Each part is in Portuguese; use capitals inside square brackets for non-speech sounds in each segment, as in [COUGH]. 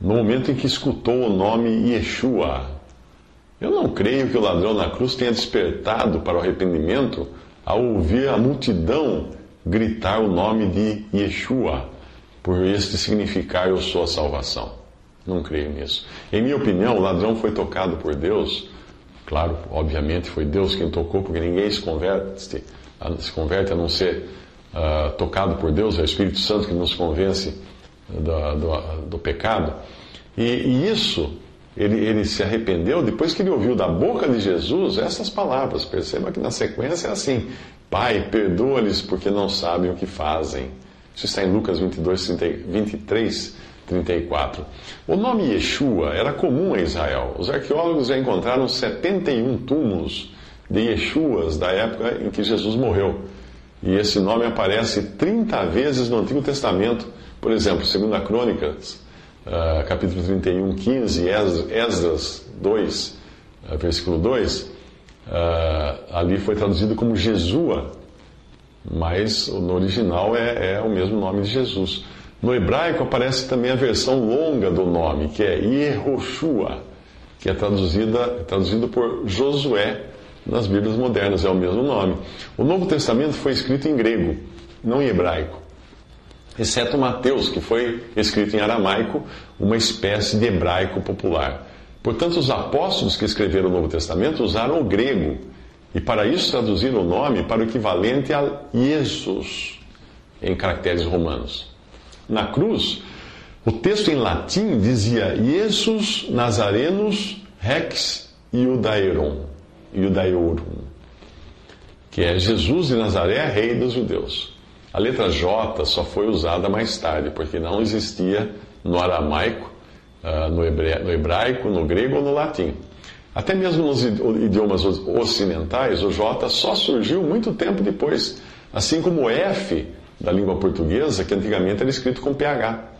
no momento em que escutou o nome Yeshua. Eu não creio que o ladrão na cruz tenha despertado para o arrependimento ao ouvir a multidão gritar o nome de Yeshua, por este significar eu sou a salvação. Não creio nisso. Em minha opinião, o ladrão foi tocado por Deus. Claro, obviamente foi Deus quem tocou, porque ninguém se converte, se converte a não ser uh, tocado por Deus, é o Espírito Santo que nos convence do, do, do pecado. E, e isso ele, ele se arrependeu depois que ele ouviu da boca de Jesus essas palavras. Perceba que na sequência é assim: Pai, perdoa-lhes porque não sabem o que fazem. Isso está em Lucas 22, 23, 34. O nome Yeshua era comum em Israel. Os arqueólogos já encontraram 71 túmulos de Yeshuas da época em que Jesus morreu. E esse nome aparece 30 vezes no Antigo Testamento. Por exemplo, segundo a Crônicas, uh, capítulo 31, 15, Esdras 2, uh, versículo 2, uh, ali foi traduzido como Jesua, mas no original é, é, o mesmo nome de Jesus. No hebraico aparece também a versão longa do nome, que é Yehoshua, que é traduzida, traduzido por Josué nas Bíblias modernas, é o mesmo nome. O Novo Testamento foi escrito em grego, não em hebraico exceto Mateus, que foi escrito em aramaico, uma espécie de hebraico popular. Portanto, os apóstolos que escreveram o Novo Testamento usaram o grego e, para isso, traduziram o nome para o equivalente a Jesus em caracteres romanos. Na cruz, o texto em latim dizia Jesus Nazarenus Rex Iudaeron, Iudaeorum, que é Jesus de Nazaré, rei dos judeus. A letra J só foi usada mais tarde, porque não existia no aramaico, ah, no hebraico, no grego ou no latim. Até mesmo nos idiomas ocidentais, o J só surgiu muito tempo depois, assim como o F da língua portuguesa, que antigamente era escrito com PH.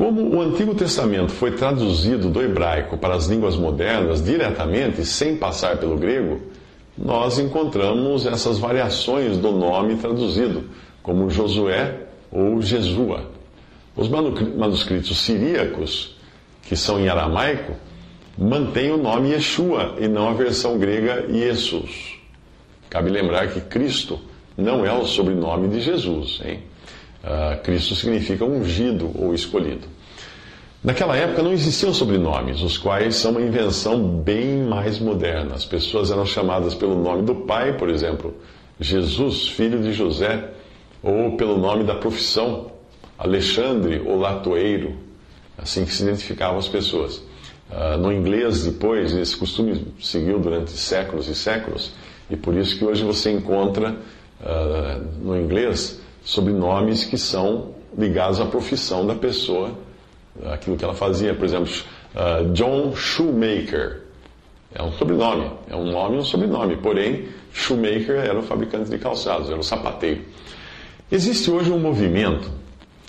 Como o Antigo Testamento foi traduzido do hebraico para as línguas modernas diretamente, sem passar pelo grego, nós encontramos essas variações do nome traduzido como Josué ou Jesua. Os manuscritos siríacos, que são em aramaico, mantêm o nome Yeshua e não a versão grega Jesus. Cabe lembrar que Cristo não é o sobrenome de Jesus. Hein? Uh, Cristo significa ungido ou escolhido. Naquela época não existiam sobrenomes, os quais são uma invenção bem mais moderna. As pessoas eram chamadas pelo nome do pai, por exemplo, Jesus, filho de José, ou pelo nome da profissão, Alexandre ou Latoeiro, assim que se identificavam as pessoas. Uh, no inglês, depois, esse costume seguiu durante séculos e séculos, e por isso que hoje você encontra uh, no inglês sobrenomes que são ligados à profissão da pessoa, aquilo que ela fazia. Por exemplo, uh, John Shoemaker. É um sobrenome, é um nome e um sobrenome, porém, Shoemaker era o fabricante de calçados, era o sapateiro. Existe hoje um movimento,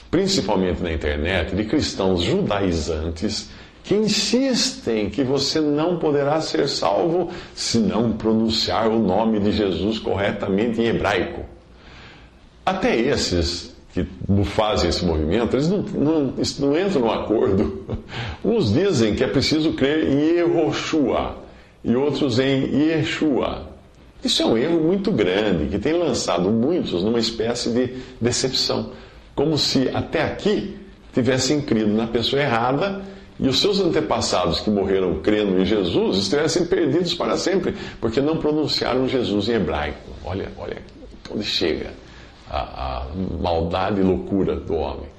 principalmente na internet, de cristãos judaizantes que insistem que você não poderá ser salvo se não pronunciar o nome de Jesus corretamente em hebraico. Até esses que fazem esse movimento, eles não, não, não entram no acordo. [LAUGHS] Uns dizem que é preciso crer em Yehoshua e outros em Yeshua. Isso é um erro muito grande que tem lançado muitos numa espécie de decepção, como se até aqui tivessem crido na pessoa errada e os seus antepassados que morreram crendo em Jesus estivessem perdidos para sempre, porque não pronunciaram Jesus em hebraico. Olha, olha onde chega a, a maldade e loucura do homem.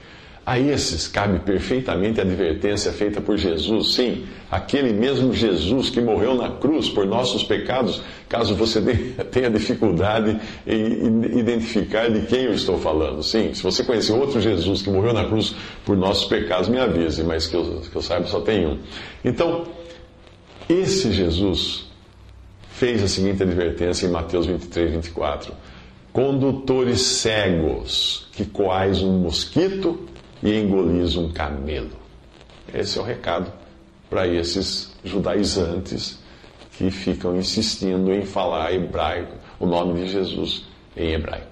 A esses cabe perfeitamente a advertência feita por Jesus, sim, aquele mesmo Jesus que morreu na cruz por nossos pecados, caso você [LAUGHS] tenha dificuldade em identificar de quem eu estou falando. Sim, se você conhecer outro Jesus que morreu na cruz por nossos pecados, me avise, mas que eu, que eu saiba só tem um. Então, esse Jesus fez a seguinte advertência em Mateus 23, 24: Condutores cegos que coais um mosquito e engolis um camelo. Esse é o recado para esses judaizantes que ficam insistindo em falar hebraico, o nome de Jesus em hebraico.